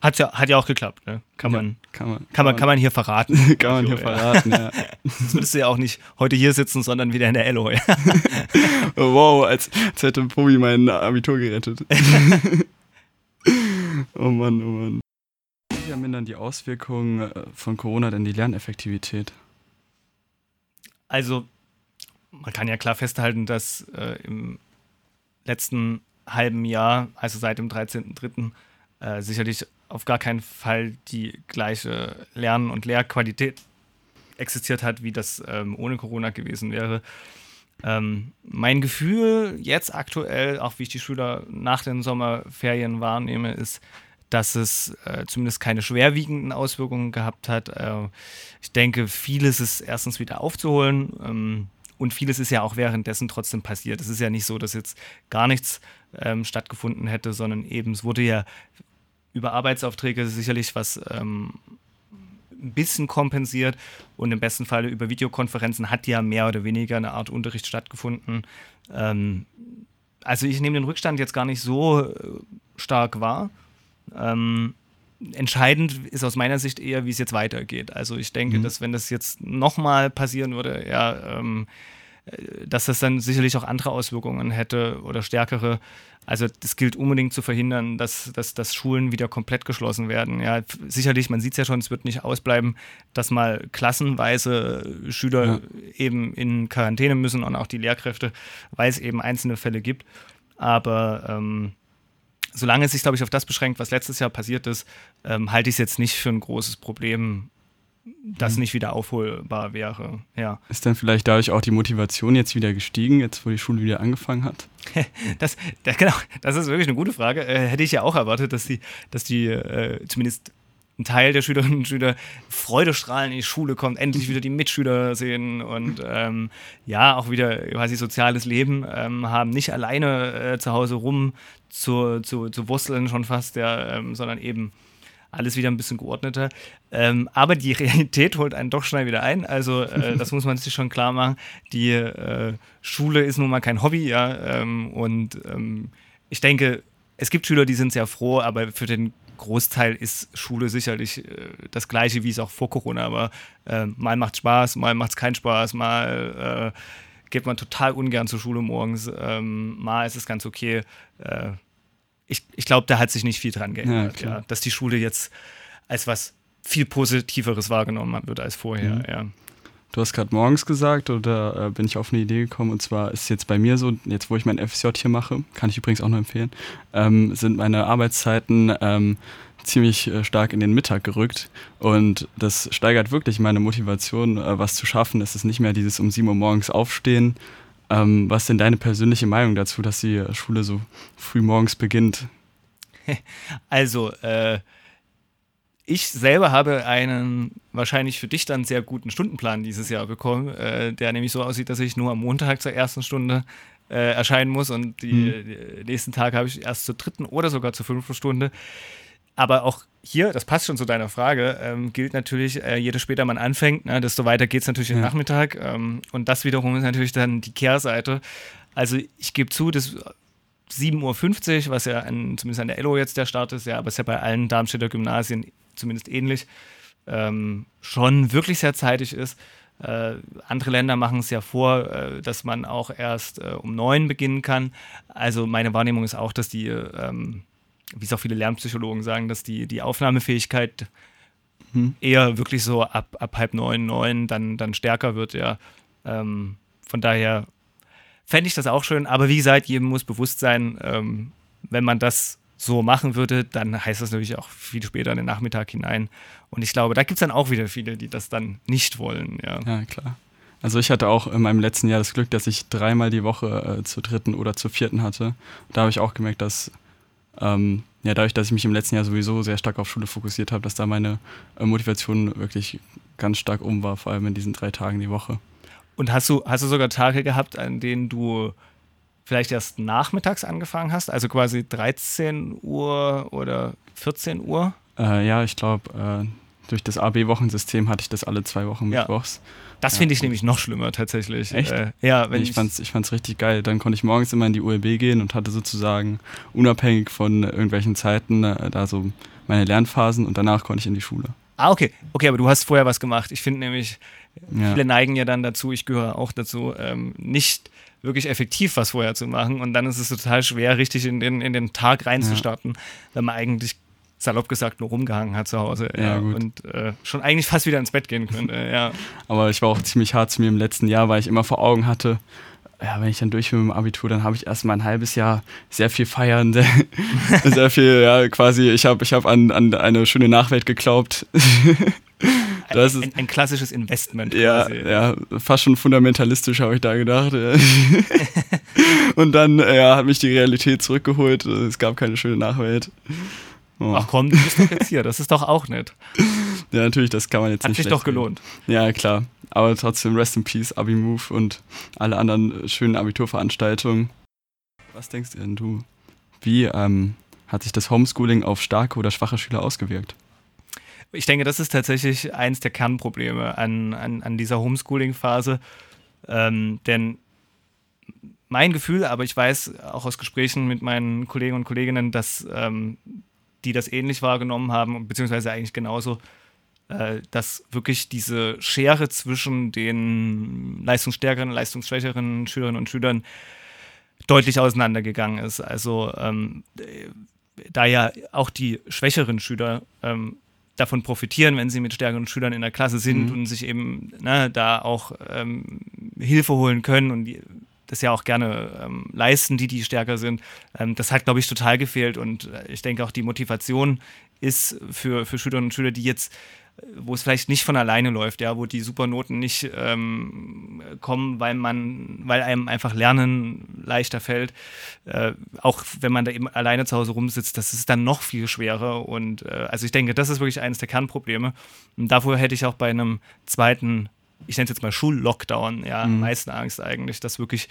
hat ja, hat ja auch geklappt, ne? Kann, man, ja, kann, man, kann, man, kann man hier verraten. kann man hier verraten, ja. Jetzt würdest du ja auch nicht heute hier sitzen, sondern wieder in der oh, wow, als, als hätte Pobi mein Abitur gerettet. oh Mann, oh Mann. Wie mindern die Auswirkungen äh, von Corona denn die Lerneffektivität? Also, man kann ja klar festhalten, dass äh, im letzten halben Jahr, also seit dem 13.03., äh, sicherlich auf gar keinen Fall die gleiche Lern- und Lehrqualität existiert hat, wie das ähm, ohne Corona gewesen wäre. Ähm, mein Gefühl jetzt aktuell, auch wie ich die Schüler nach den Sommerferien wahrnehme, ist, dass es äh, zumindest keine schwerwiegenden Auswirkungen gehabt hat. Äh, ich denke, vieles ist erstens wieder aufzuholen ähm, und vieles ist ja auch währenddessen trotzdem passiert. Es ist ja nicht so, dass jetzt gar nichts ähm, stattgefunden hätte, sondern eben es wurde ja über Arbeitsaufträge sicherlich was ähm, ein bisschen kompensiert und im besten Fall über Videokonferenzen hat ja mehr oder weniger eine Art Unterricht stattgefunden. Ähm, also ich nehme den Rückstand jetzt gar nicht so äh, stark wahr. Ähm, entscheidend ist aus meiner Sicht eher, wie es jetzt weitergeht. Also ich denke, mhm. dass wenn das jetzt nochmal passieren würde, ja, ähm, äh, dass das dann sicherlich auch andere Auswirkungen hätte oder stärkere. Also das gilt unbedingt zu verhindern, dass, dass, dass Schulen wieder komplett geschlossen werden. Ja, sicherlich, man sieht es ja schon, es wird nicht ausbleiben, dass mal klassenweise Schüler ja. eben in Quarantäne müssen und auch die Lehrkräfte, weil es eben einzelne Fälle gibt. Aber ähm, solange es sich, glaube ich, auf das beschränkt, was letztes Jahr passiert ist, ähm, halte ich es jetzt nicht für ein großes Problem, das nicht wieder aufholbar wäre. Ja. Ist dann vielleicht dadurch auch die Motivation jetzt wieder gestiegen, jetzt wo die Schule wieder angefangen hat? das, das, genau, das ist wirklich eine gute Frage. Äh, hätte ich ja auch erwartet, dass die, dass die äh, zumindest ein Teil der Schülerinnen und Schüler freudestrahlend in die Schule kommt, endlich wieder die Mitschüler sehen und ähm, ja, auch wieder quasi soziales Leben ähm, haben, nicht alleine äh, zu Hause rum zu, zu, zu wursteln schon fast, ja, ähm, sondern eben alles wieder ein bisschen geordneter. Ähm, aber die Realität holt einen doch schnell wieder ein. Also äh, das muss man sich schon klar machen. Die äh, Schule ist nun mal kein Hobby, ja. Ähm, und ähm, ich denke, es gibt Schüler, die sind sehr froh, aber für den Großteil ist Schule sicherlich äh, das gleiche, wie es auch vor Corona war. Äh, mal macht Spaß, mal macht es keinen Spaß, mal äh, geht man total ungern zur Schule morgens, ähm, mal ist es ganz okay. Ich ich glaube, da hat sich nicht viel dran geändert, ja, ja, dass die Schule jetzt als was viel Positiveres wahrgenommen wird als vorher. Mhm. Ja. Du hast gerade morgens gesagt, oder äh, bin ich auf eine Idee gekommen, und zwar ist jetzt bei mir so, jetzt wo ich mein FSJ hier mache, kann ich übrigens auch nur empfehlen, ähm, sind meine Arbeitszeiten ähm, ziemlich äh, stark in den Mittag gerückt und das steigert wirklich meine Motivation, äh, was zu schaffen. Es ist nicht mehr dieses um 7 Uhr morgens aufstehen. Ähm, was ist denn deine persönliche Meinung dazu, dass die Schule so früh morgens beginnt? Also, äh, ich selber habe einen wahrscheinlich für dich dann sehr guten Stundenplan dieses Jahr bekommen, äh, der nämlich so aussieht, dass ich nur am Montag zur ersten Stunde äh, erscheinen muss und die, mhm. die nächsten Tage habe ich erst zur dritten oder sogar zur fünften Stunde. Aber auch hier, das passt schon zu deiner Frage, ähm, gilt natürlich, äh, je später man anfängt, ne, desto weiter geht es natürlich ja. im Nachmittag. Ähm, und das wiederum ist natürlich dann die Kehrseite. Also ich gebe zu, dass 7.50 Uhr, was ja an, zumindest an der LO jetzt der Start ist, ja, aber es ist ja bei allen Darmstädter Gymnasien zumindest ähnlich, ähm, schon wirklich sehr zeitig ist. Äh, andere Länder machen es ja vor, äh, dass man auch erst äh, um neun beginnen kann. Also meine Wahrnehmung ist auch, dass die, ähm, wie es auch viele Lernpsychologen sagen, dass die, die Aufnahmefähigkeit hm. eher wirklich so ab, ab halb neun, neun dann, dann stärker wird, ja. Ähm, von daher fände ich das auch schön, aber wie gesagt, jedem muss bewusst sein, ähm, wenn man das so machen würde, dann heißt das natürlich auch viel später in den Nachmittag hinein. Und ich glaube, da gibt es dann auch wieder viele, die das dann nicht wollen. Ja, ja klar. Also ich hatte auch in meinem letzten Jahr das Glück, dass ich dreimal die Woche äh, zur dritten oder zur vierten hatte. Da habe ich auch gemerkt, dass ähm, ja dadurch, dass ich mich im letzten Jahr sowieso sehr stark auf Schule fokussiert habe, dass da meine äh, Motivation wirklich ganz stark um war, vor allem in diesen drei Tagen die Woche. Und hast du, hast du sogar Tage gehabt, an denen du vielleicht erst nachmittags angefangen hast, also quasi 13 Uhr oder 14 Uhr? Äh, ja, ich glaube, äh, durch das AB-Wochensystem hatte ich das alle zwei Wochen mittwochs. Ja. Das finde ich nämlich noch schlimmer tatsächlich. Echt? Äh, ja, wenn ich, ich fand's, ich fand's richtig geil. Dann konnte ich morgens immer in die ULB gehen und hatte sozusagen unabhängig von irgendwelchen Zeiten äh, da so meine Lernphasen und danach konnte ich in die Schule. Ah, okay. Okay, aber du hast vorher was gemacht. Ich finde nämlich, ja. viele neigen ja dann dazu, ich gehöre auch dazu, ähm, nicht wirklich effektiv was vorher zu machen. Und dann ist es total schwer, richtig in den, in den Tag reinzustarten, ja. wenn man eigentlich salopp gesagt nur rumgehangen hat zu Hause ja, ja, und äh, schon eigentlich fast wieder ins Bett gehen könnte. ja. Aber ich war auch ziemlich hart zu mir im letzten Jahr, weil ich immer vor Augen hatte, ja, wenn ich dann durch bin mit dem Abitur, dann habe ich erstmal ein halbes Jahr sehr viel feiern, sehr, sehr viel, ja, quasi, ich habe ich hab an, an eine schöne Nachwelt geglaubt. Das ein, ein, ein, klassisches Investment. Ja, quasi. ja, fast schon fundamentalistisch habe ich da gedacht. Ja. und dann ja, hat mich die Realität zurückgeholt. Es gab keine schöne Nachwelt. Oh. Ach komm, du bist doch jetzt hier. Das ist doch auch nett. Ja, natürlich, das kann man jetzt hat nicht. Hat sich doch gelohnt. Ja, klar. Aber trotzdem Rest in Peace, Abi-Move und alle anderen schönen Abiturveranstaltungen. Was denkst du denn du? Wie ähm, hat sich das Homeschooling auf starke oder schwache Schüler ausgewirkt? ich denke, das ist tatsächlich eins der Kernprobleme an, an, an dieser Homeschooling-Phase. Ähm, denn mein Gefühl, aber ich weiß auch aus Gesprächen mit meinen Kollegen und Kolleginnen, dass ähm, die das ähnlich wahrgenommen haben, beziehungsweise eigentlich genauso, äh, dass wirklich diese Schere zwischen den leistungsstärkeren, leistungsschwächeren Schülerinnen und Schülern deutlich auseinandergegangen ist. Also ähm, da ja auch die schwächeren Schüler ähm, davon profitieren, wenn sie mit stärkeren Schülern in der Klasse sind mhm. und sich eben ne, da auch ähm, Hilfe holen können und die, das ja auch gerne ähm, leisten, die, die stärker sind. Ähm, das hat, glaube ich, total gefehlt und äh, ich denke auch die Motivation ist für, für Schülerinnen und Schüler, die jetzt wo es vielleicht nicht von alleine läuft, ja, wo die Supernoten nicht ähm, kommen, weil man, weil einem einfach Lernen leichter fällt. Äh, auch wenn man da eben alleine zu Hause rumsitzt, das ist dann noch viel schwerer. Und äh, also ich denke, das ist wirklich eines der Kernprobleme. Und davor hätte ich auch bei einem zweiten, ich nenne es jetzt mal Schullockdown, ja, mhm. am meisten Angst eigentlich, dass wirklich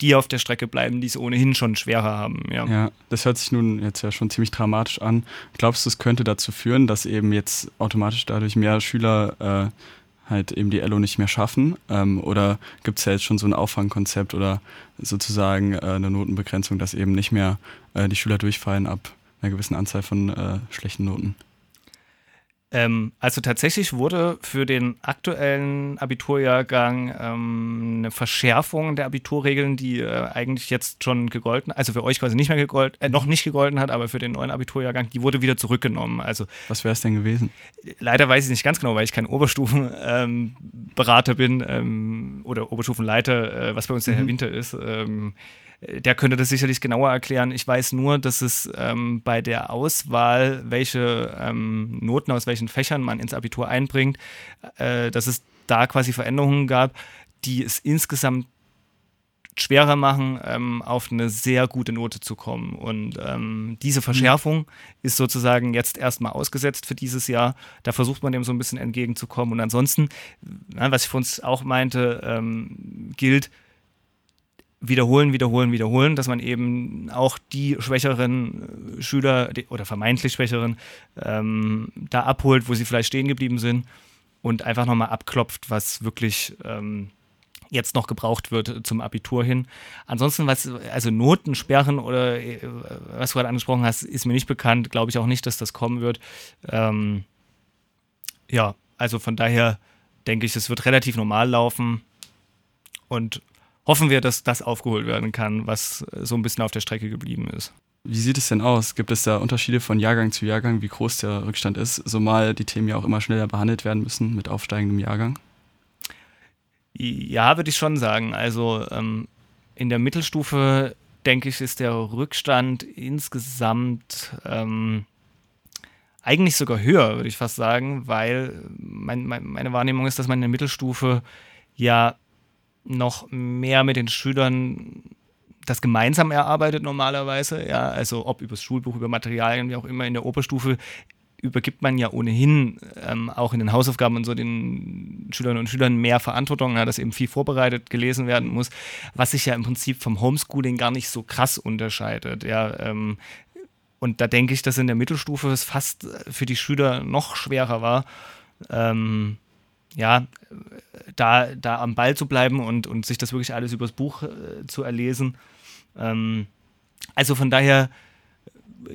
die auf der Strecke bleiben, die es ohnehin schon schwerer haben. Ja. ja, das hört sich nun jetzt ja schon ziemlich dramatisch an. Glaubst du, es könnte dazu führen, dass eben jetzt automatisch dadurch mehr Schüler äh, halt eben die Elo nicht mehr schaffen? Ähm, oder gibt es ja jetzt schon so ein Auffangkonzept oder sozusagen äh, eine Notenbegrenzung, dass eben nicht mehr äh, die Schüler durchfallen ab einer gewissen Anzahl von äh, schlechten Noten? Ähm, also tatsächlich wurde für den aktuellen Abiturjahrgang ähm, eine Verschärfung der Abiturregeln, die äh, eigentlich jetzt schon gegolten, also für euch quasi nicht mehr gegolten, äh, noch nicht gegolten hat, aber für den neuen Abiturjahrgang, die wurde wieder zurückgenommen. Also was wäre es denn gewesen? Leider weiß ich nicht ganz genau, weil ich kein Oberstufenberater ähm, bin ähm, oder Oberstufenleiter, äh, was bei uns mhm. der Herr Winter ist. Der könnte das sicherlich genauer erklären. Ich weiß nur, dass es ähm, bei der Auswahl, welche ähm, Noten aus welchen Fächern man ins Abitur einbringt, äh, dass es da quasi Veränderungen gab, die es insgesamt schwerer machen, ähm, auf eine sehr gute Note zu kommen. Und ähm, diese Verschärfung mhm. ist sozusagen jetzt erstmal ausgesetzt für dieses Jahr. Da versucht man dem so ein bisschen entgegenzukommen. Und ansonsten, na, was ich von uns auch meinte, ähm, gilt, wiederholen, wiederholen, wiederholen, dass man eben auch die schwächeren äh, Schüler oder vermeintlich schwächeren ähm, da abholt, wo sie vielleicht stehen geblieben sind und einfach nochmal abklopft, was wirklich ähm, jetzt noch gebraucht wird zum Abitur hin. Ansonsten, was, also Notensperren oder äh, was du gerade angesprochen hast, ist mir nicht bekannt. Glaube ich auch nicht, dass das kommen wird. Ähm, ja, also von daher denke ich, es wird relativ normal laufen und hoffen wir, dass das aufgeholt werden kann, was so ein bisschen auf der Strecke geblieben ist. Wie sieht es denn aus? Gibt es da Unterschiede von Jahrgang zu Jahrgang, wie groß der Rückstand ist, zumal die Themen ja auch immer schneller behandelt werden müssen mit aufsteigendem Jahrgang? Ja, würde ich schon sagen. Also ähm, in der Mittelstufe, denke ich, ist der Rückstand insgesamt ähm, eigentlich sogar höher, würde ich fast sagen, weil mein, mein, meine Wahrnehmung ist, dass man in der Mittelstufe ja noch mehr mit den Schülern das gemeinsam erarbeitet normalerweise, ja, also ob übers Schulbuch, über Materialien, wie auch immer in der Oberstufe übergibt man ja ohnehin ähm, auch in den Hausaufgaben und so den Schülerinnen und Schülern mehr Verantwortung, ja, dass eben viel vorbereitet gelesen werden muss, was sich ja im Prinzip vom Homeschooling gar nicht so krass unterscheidet. Ja, ähm, und da denke ich, dass in der Mittelstufe es fast für die Schüler noch schwerer war, ähm, ja, da, da am Ball zu bleiben und, und sich das wirklich alles übers Buch äh, zu erlesen. Ähm, also von daher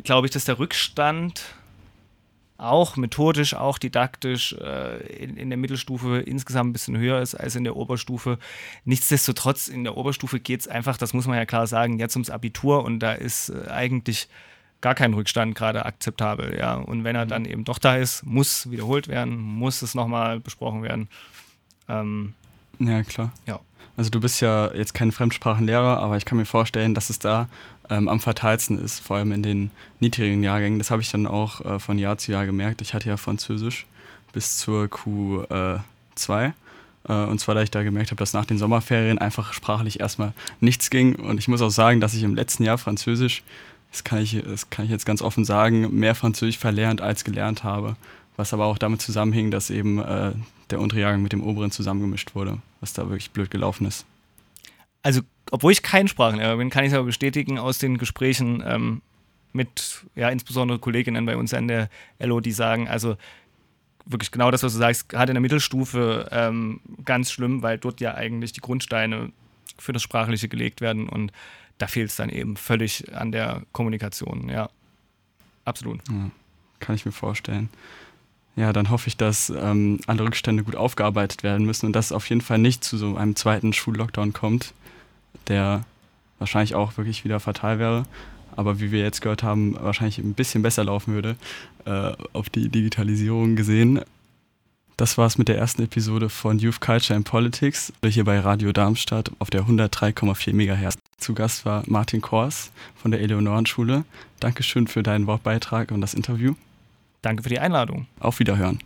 glaube ich, dass der Rückstand auch methodisch, auch didaktisch äh, in, in, der Mittelstufe insgesamt ein bisschen höher ist als in der Oberstufe. Nichtsdestotrotz, in der Oberstufe geht es einfach, das muss man ja klar sagen, jetzt ums Abitur und da ist äh, eigentlich gar kein Rückstand gerade akzeptabel. Ja. Und wenn er mhm. dann eben doch da ist, muss wiederholt werden, muss es nochmal besprochen werden. Ähm, ja, klar. Ja. Also du bist ja jetzt kein Fremdsprachenlehrer, aber ich kann mir vorstellen, dass es da ähm, am fatalsten ist, vor allem in den niedrigen Jahrgängen. Das habe ich dann auch äh, von Jahr zu Jahr gemerkt. Ich hatte ja Französisch bis zur Q2. Äh, äh, und zwar, da ich da gemerkt habe, dass nach den Sommerferien einfach sprachlich erstmal nichts ging. Und ich muss auch sagen, dass ich im letzten Jahr Französisch das kann ich, das kann ich jetzt ganz offen sagen, mehr Französisch verlernt als gelernt habe. Was aber auch damit zusammenhing, dass eben äh, der untere mit dem oberen zusammengemischt wurde, was da wirklich blöd gelaufen ist. Also, obwohl ich kein Sprachenlehrer bin, kann ich es aber bestätigen aus den Gesprächen ähm, mit, ja, insbesondere Kolleginnen bei uns an der LO, die sagen, also wirklich genau das, was du sagst, gerade in der Mittelstufe ähm, ganz schlimm, weil dort ja eigentlich die Grundsteine für das Sprachliche gelegt werden und da fehlt es dann eben völlig an der Kommunikation, ja. Absolut. Ja, kann ich mir vorstellen. Ja, dann hoffe ich, dass ähm, alle Rückstände gut aufgearbeitet werden müssen und dass es auf jeden Fall nicht zu so einem zweiten Schullockdown kommt, der wahrscheinlich auch wirklich wieder fatal wäre, aber wie wir jetzt gehört haben, wahrscheinlich ein bisschen besser laufen würde, äh, auf die Digitalisierung gesehen. Das war's mit der ersten Episode von Youth Culture and Politics hier bei Radio Darmstadt auf der 103,4 MHz. Zu Gast war Martin Kors von der Eleonorenschule. Dankeschön für deinen Wortbeitrag und das Interview. Danke für die Einladung. Auf Wiederhören.